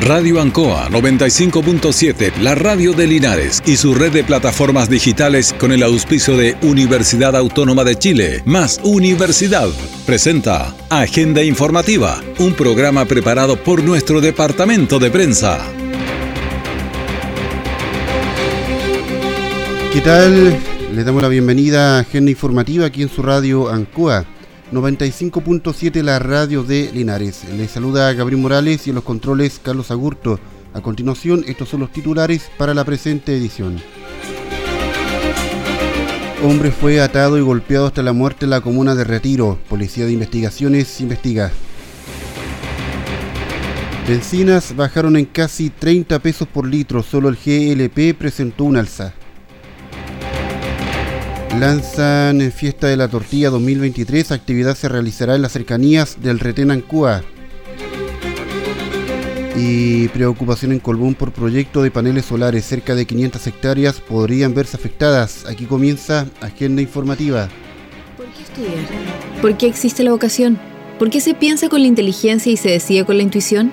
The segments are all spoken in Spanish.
Radio Ancoa 95.7, la radio de Linares y su red de plataformas digitales con el auspicio de Universidad Autónoma de Chile, más Universidad, presenta Agenda Informativa, un programa preparado por nuestro departamento de prensa. ¿Qué tal? Les damos la bienvenida a Agenda Informativa aquí en su radio Ancoa 95.7 la radio de Linares. Les saluda Gabriel Morales y en los controles Carlos Agurto. A continuación, estos son los titulares para la presente edición. Hombre fue atado y golpeado hasta la muerte en la comuna de Retiro. Policía de Investigaciones investiga. Bencinas bajaron en casi 30 pesos por litro. Solo el GLP presentó un alza. Lanzan en Fiesta de la Tortilla 2023. Actividad se realizará en las cercanías del Retén Ancúa. Y preocupación en Colbún por proyecto de paneles solares. Cerca de 500 hectáreas podrían verse afectadas. Aquí comienza Agenda Informativa. ¿Por qué estudiar? ¿Por qué existe la vocación? ¿Por qué se piensa con la inteligencia y se decide con la intuición?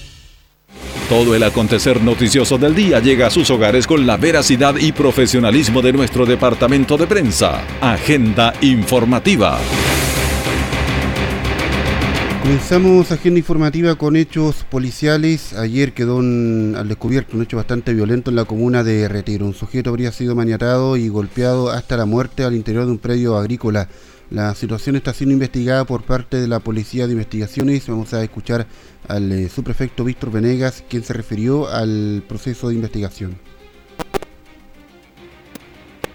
Todo el acontecer noticioso del día llega a sus hogares con la veracidad y profesionalismo de nuestro departamento de prensa. Agenda informativa. Comenzamos agenda informativa con hechos policiales. Ayer quedó al descubierto un hecho bastante violento en la comuna de Retiro. Un sujeto habría sido maniatado y golpeado hasta la muerte al interior de un predio agrícola. La situación está siendo investigada por parte de la Policía de Investigaciones. Vamos a escuchar al eh, subprefecto Víctor Venegas, quien se refirió al proceso de investigación.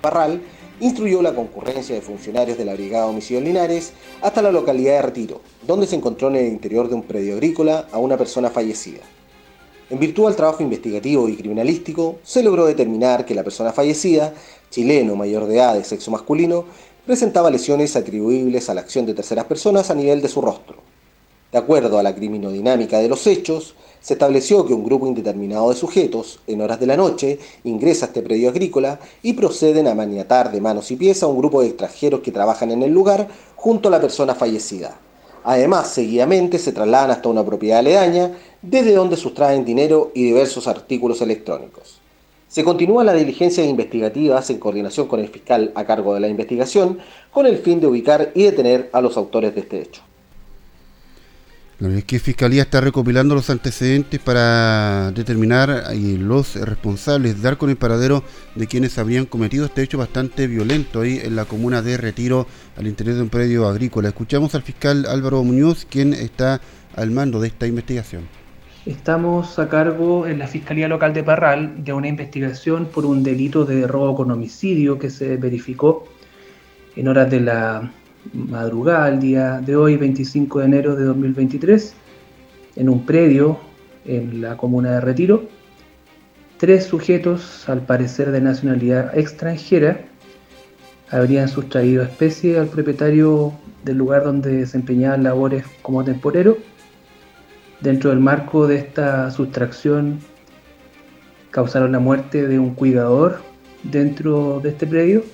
Parral instruyó la concurrencia de funcionarios de la Brigada Homicidio Linares hasta la localidad de Retiro, donde se encontró en el interior de un predio agrícola a una persona fallecida. En virtud del trabajo investigativo y criminalístico, se logró determinar que la persona fallecida, chileno mayor de edad de sexo masculino, presentaba lesiones atribuibles a la acción de terceras personas a nivel de su rostro. De acuerdo a la criminodinámica de los hechos, se estableció que un grupo indeterminado de sujetos, en horas de la noche, ingresa a este predio agrícola y proceden a maniatar de manos y pies a un grupo de extranjeros que trabajan en el lugar junto a la persona fallecida. Además, seguidamente se trasladan hasta una propiedad aledaña, desde donde sustraen dinero y diversos artículos electrónicos. Se continúa la diligencia investigativas en coordinación con el fiscal a cargo de la investigación con el fin de ubicar y detener a los autores de este hecho. Que Fiscalía está recopilando los antecedentes para determinar los responsables, dar con el paradero de quienes habrían cometido este hecho bastante violento ahí en la comuna de Retiro, al interior de un predio agrícola. Escuchamos al fiscal Álvaro Muñoz, quien está al mando de esta investigación. Estamos a cargo en la Fiscalía Local de Parral de una investigación por un delito de robo con homicidio que se verificó en horas de la madrugada, el día de hoy, 25 de enero de 2023, en un predio en la comuna de Retiro. Tres sujetos, al parecer de nacionalidad extranjera, habrían sustraído especie al propietario del lugar donde desempeñaban labores como temporero Dentro del marco de esta sustracción causaron la muerte de un cuidador dentro de este predio.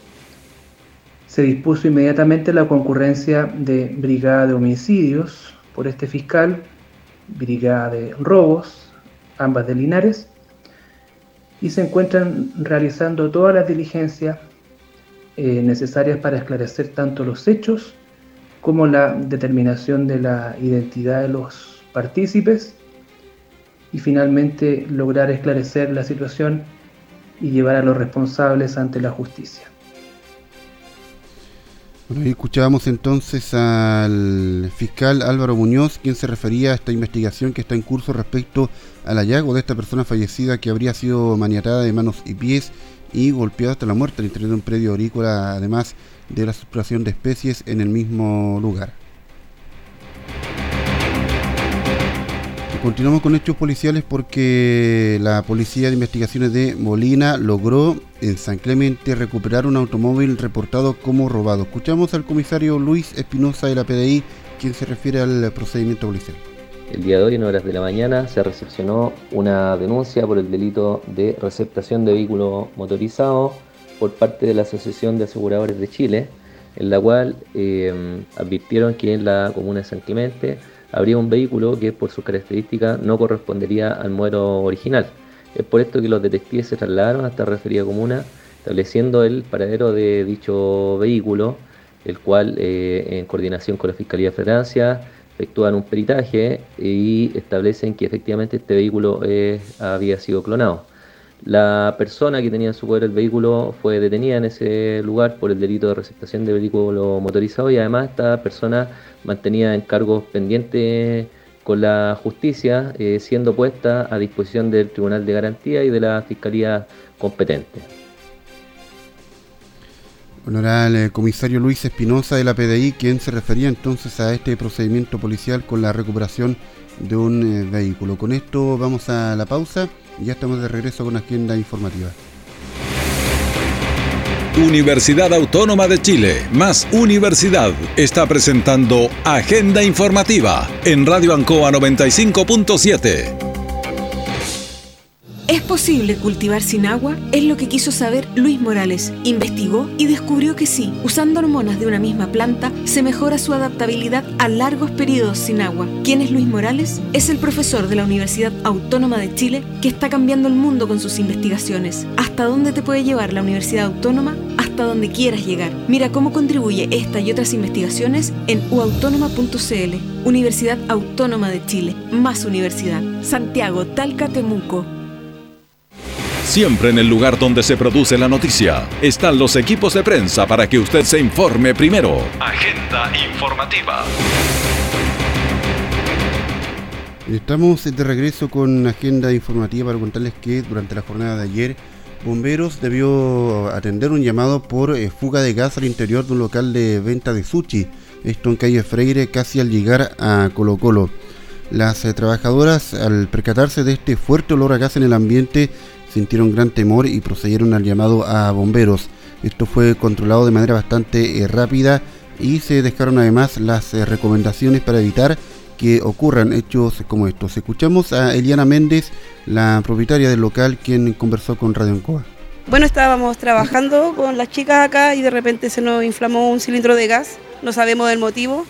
Se dispuso inmediatamente la concurrencia de brigada de homicidios por este fiscal, brigada de robos, ambas de Linares, y se encuentran realizando todas las diligencias eh, necesarias para esclarecer tanto los hechos como la determinación de la identidad de los partícipes y finalmente lograr esclarecer la situación y llevar a los responsables ante la justicia. Bueno, escuchábamos entonces al fiscal Álvaro Muñoz, quien se refería a esta investigación que está en curso respecto al hallazgo de esta persona fallecida que habría sido maniatada de manos y pies y golpeada hasta la muerte al interior de un predio agrícola, además de la sustracción de especies en el mismo lugar. Continuamos con hechos policiales porque la Policía de Investigaciones de Molina logró en San Clemente recuperar un automóvil reportado como robado. Escuchamos al comisario Luis Espinosa de la PDI, quien se refiere al procedimiento policial. El día de hoy, en horas de la mañana, se recepcionó una denuncia por el delito de receptación de vehículo motorizado por parte de la Asociación de Aseguradores de Chile, en la cual eh, advirtieron que en la comuna de San Clemente habría un vehículo que por sus características no correspondería al modelo original. Es por esto que los detectives se trasladaron hasta la referida comuna, estableciendo el paradero de dicho vehículo, el cual eh, en coordinación con la Fiscalía de Francia efectúan un peritaje y establecen que efectivamente este vehículo eh, había sido clonado. La persona que tenía en su poder el vehículo fue detenida en ese lugar por el delito de receptación de vehículo motorizado y además esta persona mantenía en cargos pendientes con la justicia, eh, siendo puesta a disposición del Tribunal de Garantía y de la Fiscalía competente. Honorable comisario Luis Espinosa de la PDI, quien se refería entonces a este procedimiento policial con la recuperación de un eh, vehículo. Con esto vamos a la pausa y ya estamos de regreso con la agenda informativa. Universidad Autónoma de Chile, más Universidad, está presentando Agenda Informativa en Radio Ancoa 95.7. ¿Es posible cultivar sin agua? Es lo que quiso saber Luis Morales. Investigó y descubrió que sí, usando hormonas de una misma planta, se mejora su adaptabilidad a largos periodos sin agua. ¿Quién es Luis Morales? Es el profesor de la Universidad Autónoma de Chile que está cambiando el mundo con sus investigaciones. ¿Hasta dónde te puede llevar la Universidad Autónoma? Hasta donde quieras llegar. Mira cómo contribuye esta y otras investigaciones en uautónoma.cl. Universidad Autónoma de Chile. Más universidad. Santiago, Talca, Temuco. Siempre en el lugar donde se produce la noticia están los equipos de prensa para que usted se informe primero. Agenda informativa. Estamos de regreso con agenda informativa para contarles que durante la jornada de ayer Bomberos debió atender un llamado por eh, fuga de gas al interior de un local de venta de sushi, esto en calle Freire casi al llegar a Colo Colo. Las eh, trabajadoras al percatarse de este fuerte olor a gas en el ambiente sintieron gran temor y procedieron al llamado a bomberos. Esto fue controlado de manera bastante eh, rápida y se dejaron además las eh, recomendaciones para evitar que ocurran hechos como estos. Escuchamos a Eliana Méndez, la propietaria del local, quien conversó con Radio Encoa. Bueno, estábamos trabajando con las chicas acá y de repente se nos inflamó un cilindro de gas, no sabemos del motivo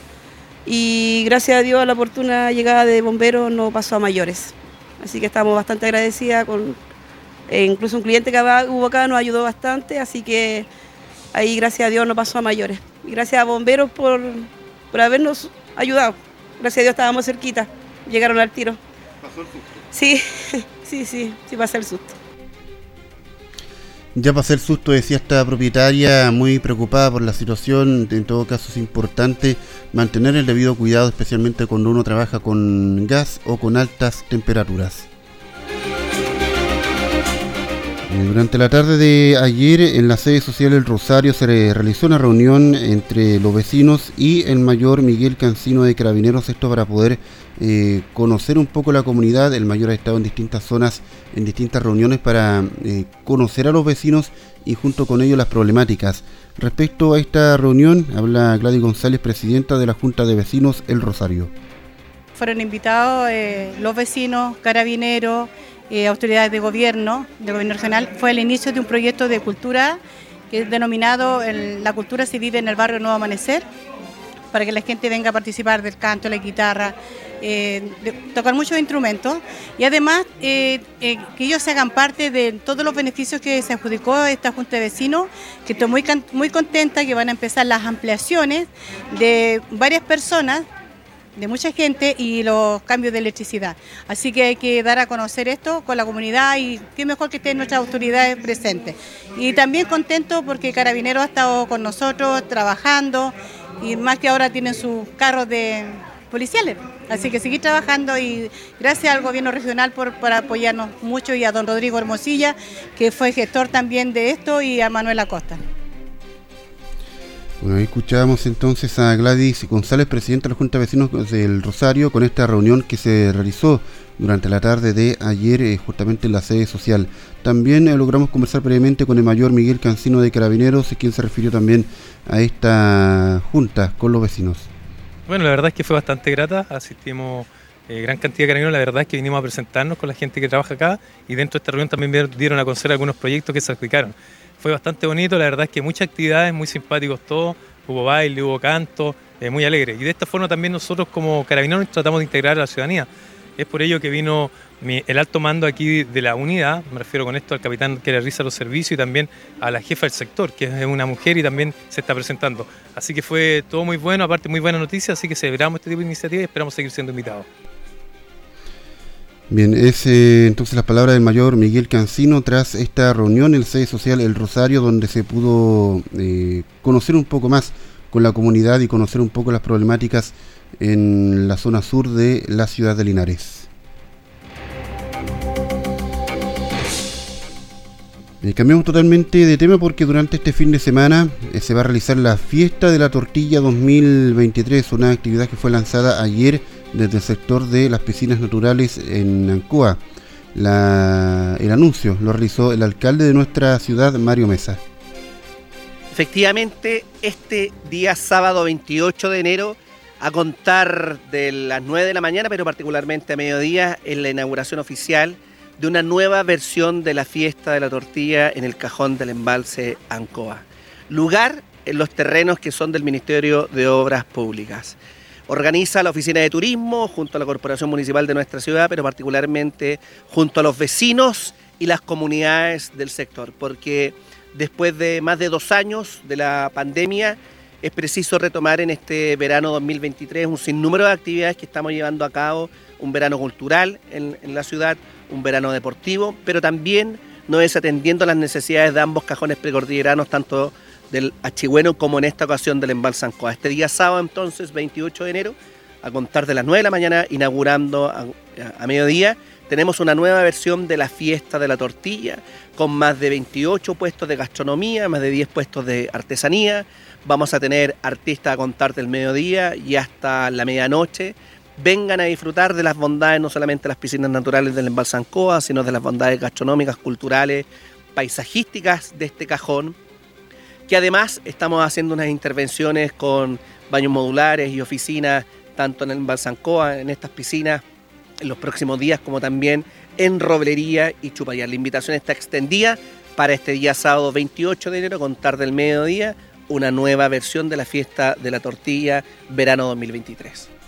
y gracias a Dios a la oportuna llegada de bomberos no pasó a mayores. Así que estamos bastante agradecidas con, eh, incluso un cliente que hubo acá nos ayudó bastante, así que ahí gracias a Dios no pasó a mayores. Y gracias a bomberos por, por habernos ayudado. Gracias a Dios estábamos cerquita, llegaron al tiro. ¿Pasó el susto? Sí, sí, sí, sí pasó el susto. Ya pasé el susto, decía esta propietaria, muy preocupada por la situación. En todo caso es importante mantener el debido cuidado, especialmente cuando uno trabaja con gas o con altas temperaturas. Durante la tarde de ayer en la sede social El Rosario se realizó una reunión entre los vecinos y el mayor Miguel Cancino de Carabineros, esto para poder eh, conocer un poco la comunidad. El mayor ha estado en distintas zonas, en distintas reuniones para eh, conocer a los vecinos y junto con ellos las problemáticas. Respecto a esta reunión, habla Gladys González, presidenta de la Junta de Vecinos El Rosario. Fueron invitados los vecinos, carabineros, eh, autoridades de gobierno, de gobierno regional, fue el inicio de un proyecto de cultura que es denominado La cultura se vive en el barrio Nuevo Amanecer, para que la gente venga a participar del canto, la guitarra, eh, tocar muchos instrumentos. Y además eh, que ellos se hagan parte de todos los beneficios que se adjudicó esta Junta de Vecinos, que estoy muy, muy contenta que van a empezar las ampliaciones de varias personas de mucha gente y los cambios de electricidad. Así que hay que dar a conocer esto con la comunidad y qué mejor que estén nuestras autoridades presentes. Y también contento porque Carabineros ha estado con nosotros trabajando y más que ahora tienen sus carros de policiales. Así que seguir trabajando y gracias al gobierno regional por, por apoyarnos mucho y a don Rodrigo Hermosilla, que fue gestor también de esto, y a Manuel Acosta. Bueno, ahí escuchábamos entonces a Gladys González, presidenta de la Junta de Vecinos del Rosario, con esta reunión que se realizó durante la tarde de ayer, eh, justamente en la sede social. También eh, logramos conversar previamente con el mayor Miguel Cancino de Carabineros, quien se refirió también a esta junta con los vecinos. Bueno, la verdad es que fue bastante grata, asistimos eh, gran cantidad de carabineros, la verdad es que vinimos a presentarnos con la gente que trabaja acá y dentro de esta reunión también dieron a conocer algunos proyectos que se aplicaron fue bastante bonito, la verdad es que muchas actividades, muy simpáticos todos, hubo baile, hubo canto, eh, muy alegre. Y de esta forma también nosotros como carabineros tratamos de integrar a la ciudadanía. Es por ello que vino el alto mando aquí de la unidad, me refiero con esto al capitán que realiza los servicios y también a la jefa del sector, que es una mujer y también se está presentando. Así que fue todo muy bueno, aparte muy buena noticia, así que celebramos este tipo de iniciativas y esperamos seguir siendo invitados. Bien, es eh, entonces las palabras del mayor Miguel Cancino tras esta reunión en el sede social El Rosario, donde se pudo eh, conocer un poco más con la comunidad y conocer un poco las problemáticas en la zona sur de la ciudad de Linares. Eh, cambiamos totalmente de tema porque durante este fin de semana se va a realizar la fiesta de la tortilla 2023, una actividad que fue lanzada ayer desde el sector de las piscinas naturales en Ancoa. el anuncio lo realizó el alcalde de nuestra ciudad, Mario Mesa. Efectivamente, este día sábado 28 de enero, a contar de las 9 de la mañana, pero particularmente a mediodía, es la inauguración oficial de una nueva versión de la fiesta de la tortilla en el cajón del embalse Ancoa. Lugar en los terrenos que son del Ministerio de Obras Públicas. Organiza la Oficina de Turismo junto a la Corporación Municipal de nuestra ciudad, pero particularmente junto a los vecinos y las comunidades del sector, porque después de más de dos años de la pandemia, es preciso retomar en este verano 2023 un sinnúmero de actividades que estamos llevando a cabo, un verano cultural en, la ciudad, un verano deportivo, pero también no desatendiendo las necesidades de ambos cajones precordilleranos, tanto del Achigüeno como en esta ocasión del Embalsancoa. Este día sábado entonces, 28 de enero, a contar de las 9 de la mañana, inaugurando a, mediodía, tenemos una nueva versión de la fiesta de la tortilla, con más de 28 puestos de gastronomía, más de 10 puestos de artesanía. Vamos a tener artistas a contar del mediodía y hasta la medianoche. Vengan a disfrutar de las bondades, no solamente de las piscinas naturales del Embalsancoa, sino de las bondades gastronómicas, culturales, paisajísticas de este cajón que además estamos haciendo unas intervenciones con baños modulares y oficinas, tanto en el Balsancoa, en estas piscinas, en los próximos días, como también en Roblería y Chupayar. La invitación está extendida para este día sábado 28 de enero, con tarde del mediodía, una nueva versión de la fiesta de la tortilla verano 2023.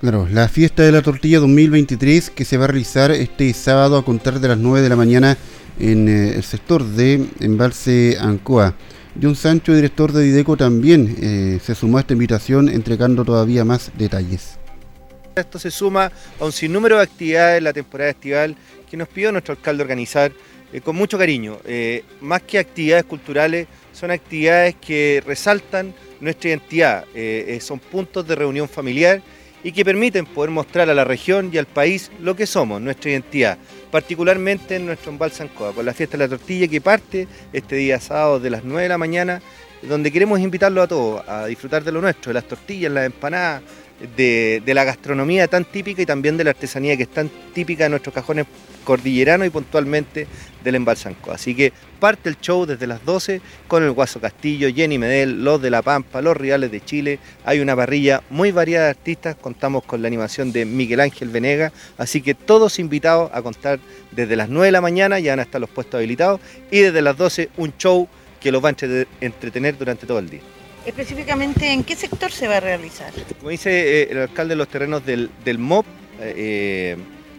Claro, la fiesta de la tortilla 2023 que se va a realizar este sábado a contar de las 9 de la mañana en eh, el sector de Embalse Ancoa. John Sancho, director de Dideco, también eh, se sumó a esta invitación entregando todavía más detalles. Esto se suma a un sinnúmero de actividades en la temporada estival que nos pidió nuestro alcalde organizar eh, con mucho cariño. más que actividades culturales, son actividades que resaltan nuestra identidad, son puntos de reunión familiar y que permiten poder mostrar a la región y al país lo que somos, nuestra identidad, particularmente en nuestro embalse Ancoa, con la fiesta de la tortilla que parte este día sábado de las 9 de la mañana, donde queremos invitarlos a todos a disfrutar de lo nuestro, de las tortillas, las empanadas, de, la gastronomía tan típica y también de la artesanía que es tan típica de nuestros cajones cordilleranos y puntualmente del Embalsanco. Así que parte el show desde las 12 con el Guaso Castillo, Jenny Medel, los de La Pampa, los Reales de Chile. Hay una parrilla muy variada de artistas, contamos con la animación de Miguel Ángel Venega, así que todos invitados a contar desde las 9 de la mañana, ya van a estar los puestos habilitados, y desde las 12 un show que los va a entretener durante todo el día. Específicamente, ¿en qué sector se va a realizar? Como dice eh, el alcalde de los terrenos del, MOP, eh,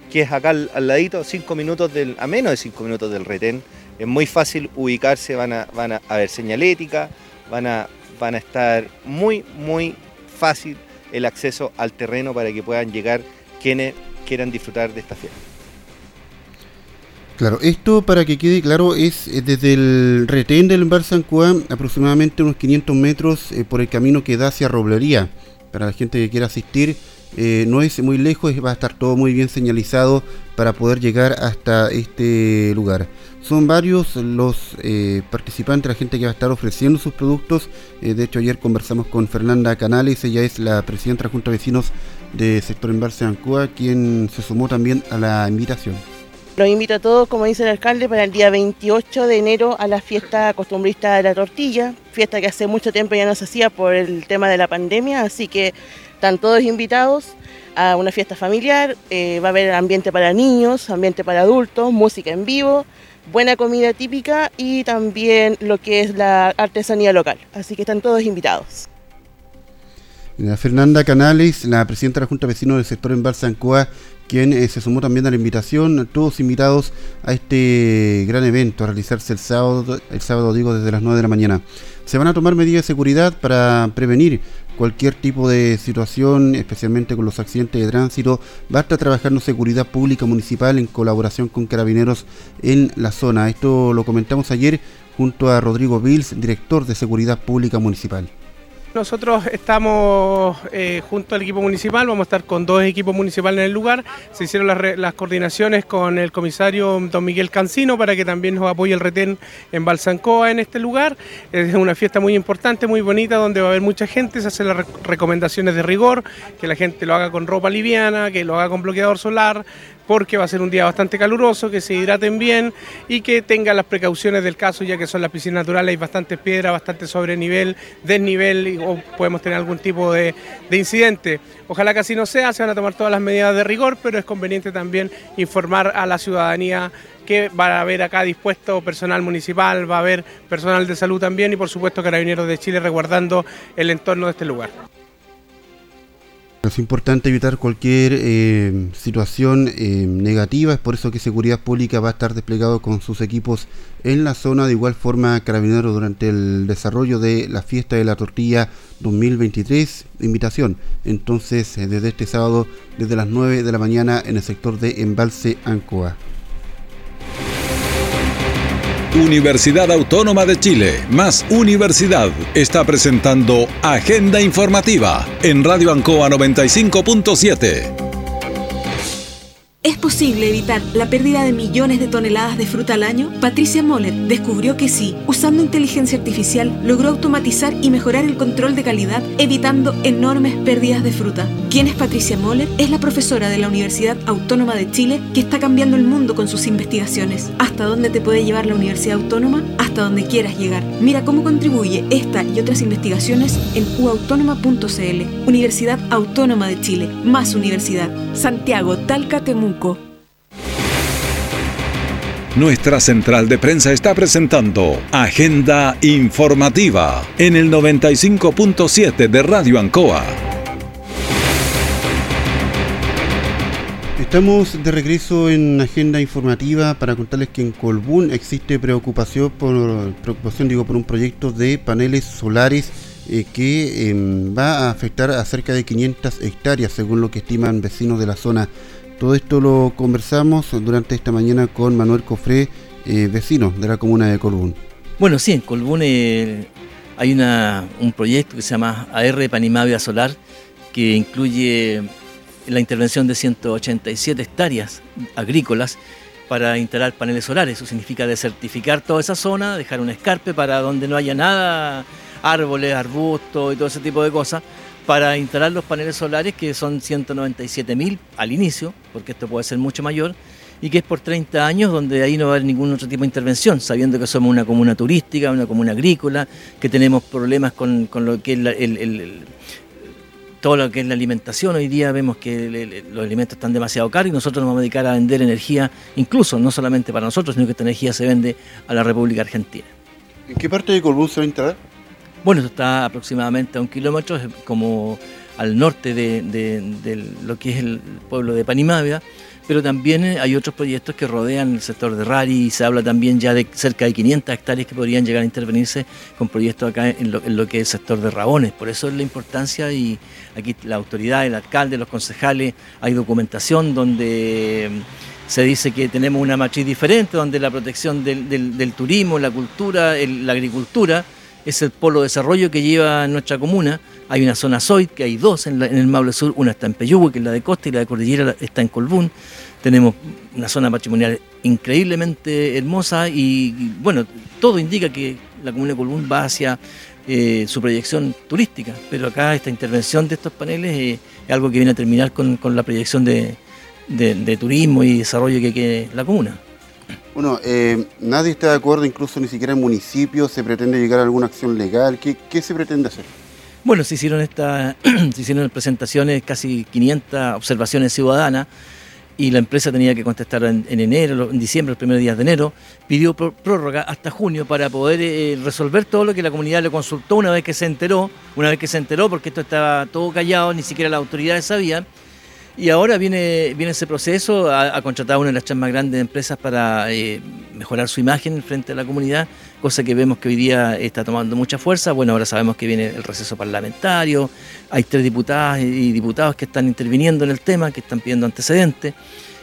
que es acá al, ladito, cinco minutos del, a menos de cinco minutos del retén. Es muy fácil ubicarse, van a, van a, ver señalética, van a, van a estar muy, muy fácil el acceso al terreno para que puedan llegar quienes quieran disfrutar de esta fiesta. Claro, esto para que quede claro es eh, desde el retén del Bar San Juan, aproximadamente unos 500 metros eh, por el camino que da hacia Roblería. Para la gente que quiera asistir, eh, no es muy lejos, va a estar todo muy bien señalizado para poder llegar hasta este lugar. Son varios los eh, participantes, la gente que va a estar ofreciendo sus productos. Eh, de hecho, ayer conversamos con Fernanda Canales, ella es la presidenta de la Junta de Vecinos de Sector Embalse Ancoa, quien se sumó también a la invitación. Los invito a todos, como dice el alcalde, para el día 28 de enero a la fiesta costumbrista de la tortilla, fiesta que hace mucho tiempo ya no se hacía por el tema de la pandemia, así que están todos invitados a una fiesta familiar, eh, va a haber ambiente para niños, ambiente para adultos, música en vivo, buena comida típica y también lo que es la artesanía local, así que están todos invitados. Fernanda Canales, la presidenta de la Junta del sector en Ancoa, quien eh, se sumó también a la invitación, todos invitados a este gran evento a realizarse el sábado, el sábado digo desde las 9 de la mañana. Se van a tomar medidas de seguridad para prevenir cualquier tipo de situación, especialmente con los accidentes de tránsito. Va a estar trabajando seguridad pública municipal en colaboración con carabineros en la zona. Esto lo comentamos ayer junto a Rodrigo Bills, director de Seguridad Pública Municipal. Nosotros estamos eh, junto al equipo municipal, vamos a estar con dos equipos municipales en el lugar. Se hicieron las, coordinaciones con el comisario don Miguel Cancino para que también nos apoye el retén en Balsancoa en este lugar. Es una fiesta muy importante, muy bonita, donde va a haber mucha gente. Se hacen las recomendaciones de rigor, que la gente lo haga con ropa liviana, que lo haga con bloqueador solar, porque va a ser un día bastante caluroso, que se hidraten bien y que tengan las precauciones del caso, ya que son las piscinas naturales, hay bastantes piedras, bastante sobrenivel, desnivel o podemos tener algún tipo de, incidente. Ojalá que así no sea, se van a tomar todas las medidas de rigor, pero es conveniente también informar a la ciudadanía que va a haber acá dispuesto personal municipal, va a haber personal de salud también y por supuesto carabineros de Chile resguardando el entorno de este lugar. Es importante evitar cualquier eh, situación eh, negativa, es por eso que Seguridad Pública va a estar desplegado con sus equipos en la zona, de igual forma Carabineros durante el desarrollo de la fiesta de la tortilla 2023. Invitación entonces eh, desde este sábado, desde las 9 de la mañana en el sector de Embalse Ancoa. Universidad Autónoma de Chile, más Universidad, está presentando Agenda Informativa en Radio Ancoa 95.7. ¿Es posible evitar la pérdida de millones de toneladas de fruta al año? Patricia Moller descubrió que sí. Usando inteligencia artificial, logró automatizar y mejorar el control de calidad, evitando enormes pérdidas de fruta. ¿Quién es Patricia Moller? Es la profesora de la Universidad Autónoma de Chile que está cambiando el mundo con sus investigaciones. ¿Hasta dónde te puede llevar la Universidad Autónoma? Hasta donde quieras llegar. Mira cómo contribuye esta y otras investigaciones en uautónoma.cl. Universidad Autónoma de Chile. Más universidad. Santiago, Talca, nuestra central de prensa está presentando Agenda Informativa en el 95.7 de Radio Ancoa. Estamos de regreso en Agenda Informativa para contarles que en Colbún existe preocupación por, preocupación, digo, por un proyecto de paneles solares eh, que em, va a afectar a cerca de 500 hectáreas, según lo que estiman vecinos de la zona. Todo esto lo conversamos durante esta mañana con Manuel Cofré, eh, vecino de la comuna de Colbún. Bueno, sí, en Colbún eh, hay un proyecto que se llama AR Panimavia Solar, que incluye la intervención de 187 hectáreas agrícolas para instalar paneles solares. Eso significa desertificar toda esa zona, dejar un escarpe para donde no haya nada, árboles, arbustos y todo ese tipo de cosas para instalar los paneles solares, que son 197 mil al inicio, porque esto puede ser mucho mayor, y que es por 30 años, donde ahí no va a haber ningún otro tipo de intervención, sabiendo que somos una comuna turística, una comuna agrícola, que tenemos problemas con, lo que es todo lo que es la alimentación. Hoy día vemos que los alimentos están demasiado caros y nosotros nos vamos a dedicar a vender energía, incluso no solamente para nosotros, sino que esta energía se vende a la República Argentina. ¿En qué parte de Colbún se va a instalar? Bueno, esto está aproximadamente a un kilómetro, como al norte de, lo que es el pueblo de Panimavia, pero también eh, hay otros proyectos que rodean el sector de Rari y se habla también ya de cerca de 500 hectáreas que podrían llegar a intervenirse con proyectos acá en lo, que es el sector de Rabones. Por eso es la importancia y aquí la autoridad, el alcalde, los concejales, hay documentación donde mm, se dice que tenemos una matriz diferente, donde la protección del, turismo, la cultura, la agricultura, es el polo de desarrollo que lleva nuestra comuna, Hay una zona SOID, que hay dos en, el Maule Sur, una está en Peyúgue, que es la de Costa, y la de Cordillera está en Colbún. Tenemos una zona patrimonial increíblemente hermosa y, bueno, todo indica que la comuna de Colbún va hacia eh, su proyección turística, pero acá esta intervención de estos paneles eh, es algo que viene a terminar con, la proyección de, turismo y desarrollo que quiere la comuna. Bueno, eh, nadie está de acuerdo, incluso ni siquiera el municipio se pretende llegar a alguna acción legal. ¿Qué, se pretende hacer? Bueno, se hicieron, esta, se hicieron presentaciones, casi 500 observaciones ciudadanas y la empresa tenía que contestar en, enero, en diciembre, los primeros días de enero, pidió prórroga hasta junio para poder eh, resolver todo lo que la comunidad le consultó una vez que se enteró, una vez que se enteró, porque esto estaba todo callado, ni siquiera las autoridades sabían. Y ahora viene, viene ese proceso, ha, contratado una de las tres más grandes empresas para eh, mejorar su imagen frente a la comunidad, cosa que vemos que hoy día está tomando mucha fuerza. Bueno, ahora sabemos que viene el receso parlamentario, hay tres diputadas y diputados que están interviniendo en el tema, que están pidiendo antecedentes.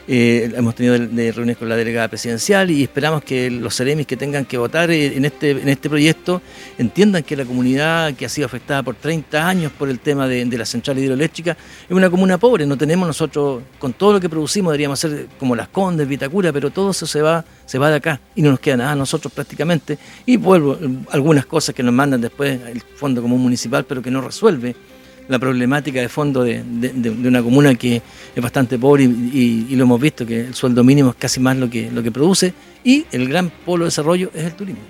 Eh, hemos tenido de, reuniones con la delegada presidencial y esperamos que los seremis que tengan que votar eh, en este, en este proyecto entiendan que la comunidad que ha sido afectada por 30 años por el tema de, la central hidroeléctrica es una comuna pobre. No tenemos nosotros, con todo lo que producimos, deberíamos ser como las Condes, Vitacura, pero todo eso se va, se va de acá y no nos queda nada a nosotros prácticamente. Y vuelvo, algunas cosas que nos mandan después el Fondo Común Municipal, pero que no resuelve la problemática de fondo de, una comuna que es bastante pobre y, lo hemos visto, que el sueldo mínimo es casi más lo que, lo que produce y el gran polo de desarrollo es el turismo.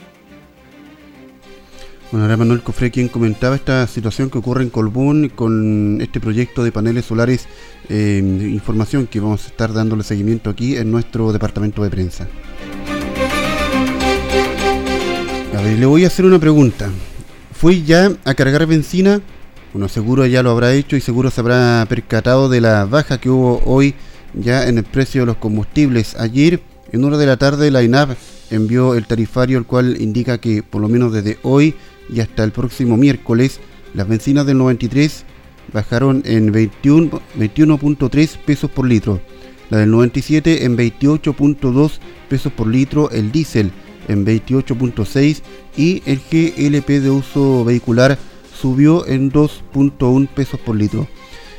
Bueno, era Manuel Cofré quien comentaba esta situación que ocurre en Colbún con este proyecto de paneles solares, eh, información que vamos a estar dándole seguimiento aquí en nuestro departamento de prensa. A ver, le voy a hacer una pregunta. ¿Fui ya a cargar benzina bueno, seguro ya lo habrá hecho y seguro se habrá percatado de la baja que hubo hoy ya en el precio de los combustibles. Ayer, en una de la tarde, la INAP envió el tarifario, el cual indica que por lo menos desde hoy y hasta el próximo miércoles, las bencinas del 93 bajaron en 21.3 pesos por litro, la del 97 en 28.2 pesos por litro, el diésel en 28.6 y el GLP de uso vehicular subió en 2.1 pesos por litro.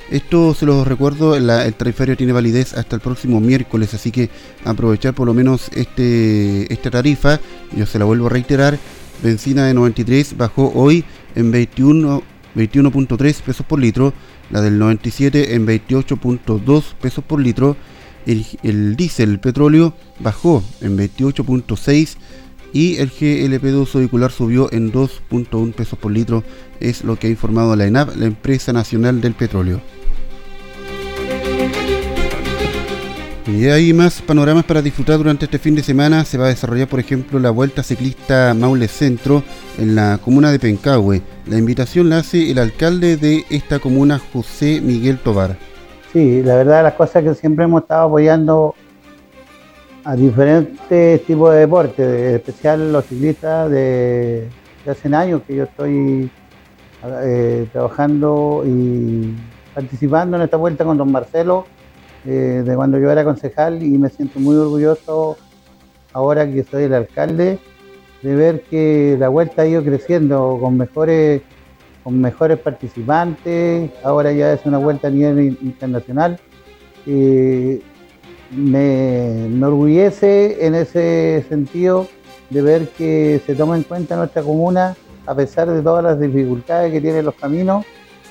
Esto se los recuerdo, el tarifario tiene validez hasta el próximo miércoles, así que aprovechar por lo menos este, esta tarifa. Yo se la vuelvo a reiterar, benzina de 93 bajó hoy en 21 21.3 pesos por litro, la del 97 en 28.2 pesos por litro, el, el diésel petróleo bajó en 28.6 y el GLP de uso vehicular subió en 2.1 pesos por litro, es lo que ha informado la ENAP, la empresa nacional del petróleo. Y hay más panoramas para disfrutar durante este fin de semana. Se va a desarrollar, por ejemplo, la Vuelta Ciclista Maule Centro en la comuna de Pencahue. La invitación la hace el alcalde de esta comuna, José Miguel Tobar. Sí, la verdad, las cosas que siempre hemos estado apoyando a diferentes tipos de deportes, en especial los ciclistas de, hace años que yo estoy eh, trabajando y participando en esta vuelta con don Marcelo, eh, de cuando yo era concejal y me siento muy orgulloso ahora que soy el alcalde de ver que la vuelta ha ido creciendo con mejores con mejores participantes, ahora ya es una vuelta a nivel internacional. Eh, me, enorgullece en ese sentido de ver que se toma en cuenta nuestra comuna a pesar de todas las dificultades que tienen los caminos.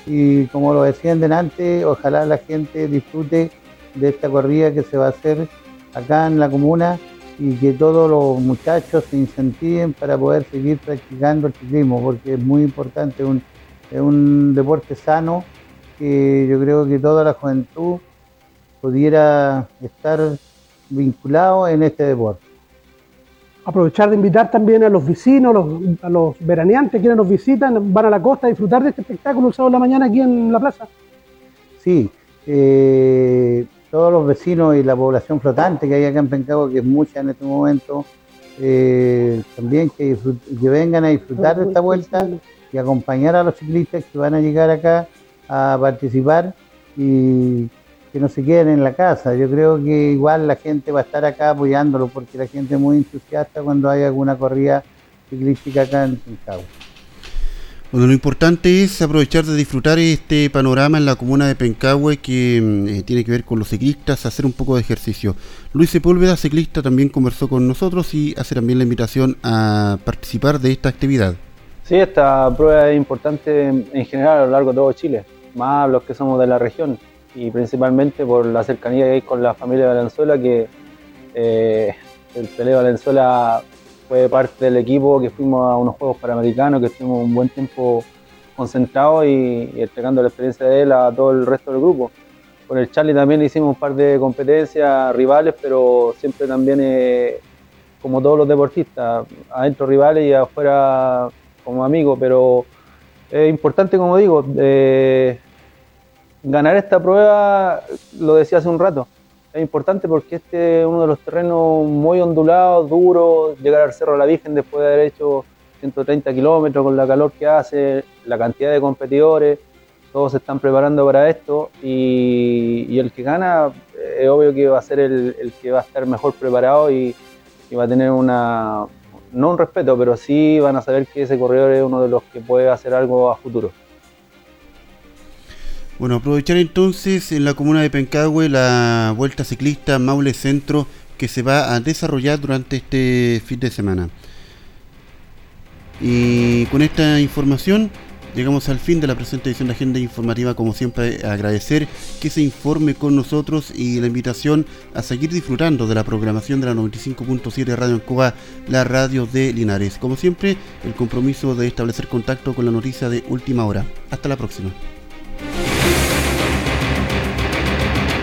Y como lo decían delante, ojalá la gente disfrute de esta corrida que se va a hacer acá en la comuna y que todos los muchachos se incentiven para poder seguir practicando el ciclismo porque es muy importante, es un deporte sano que yo creo que toda la juventud pudiera estar vinculado en este deporte. Aprovechar de invitar también a los vecinos, a los veraneantes, quienes nos visitan, van a la costa a disfrutar de este espectáculo el sábado de la mañana aquí en la plaza. Sí, eh, todos los vecinos y la población flotante que hay acá en Pencabo, que es mucha en este momento, eh, también que, que, vengan a disfrutar de esta vuelta y acompañar a los ciclistas que van a llegar acá a participar y que no se queden en la casa. Yo creo que igual la gente va a estar acá apoyándolo porque la gente es muy entusiasta cuando hay alguna corrida ciclística acá en Chicago. Bueno, lo importante es aprovechar de disfrutar este panorama en la comuna de Pencahue que mm, eh, tiene que ver con los ciclistas, hacer un poco de ejercicio. Luis Sepúlveda, ciclista, también conversó con nosotros y hace también la invitación a participar de esta actividad. Sí, esta prueba es importante en general a lo largo de todo Chile, más los que somos de la región y principalmente por la cercanía que hay con la familia de Valenzuela, que eh, el Pelé Valenzuela fue parte del equipo que fuimos a unos Juegos Panamericanos, que estuvimos un buen tiempo concentrados y, entregando la experiencia de él a todo el resto del grupo. Con el Charlie también hicimos un par de competencias rivales, pero siempre también, eh, como todos los deportistas, adentro rivales y afuera como amigos, pero es importante, como digo, eh, ganar esta prueba, lo decía hace un rato, es importante porque este es uno de los terrenos muy ondulados, duros, llegar al Cerro de la Virgen después de haber hecho 130 kilómetros con la calor que hace, la cantidad de competidores, todos se están preparando para esto y, el que gana eh, es obvio que va a ser el, que va a estar mejor preparado y, y, va a tener una, no un respeto, pero sí van a saber que ese corredor es uno de los que puede hacer algo a futuro. Bueno, aprovechar entonces en la comuna de Pencahue la vuelta ciclista Maule Centro que se va a desarrollar durante este fin de semana. Y con esta información llegamos al fin de la presente edición de Agenda Informativa. Como siempre, agradecer que se informe con nosotros y la invitación a seguir disfrutando de la programación de la 95.7 Radio en Cuba, la radio de Linares. Como siempre, el compromiso de establecer contacto con la noticia de última hora. Hasta la próxima.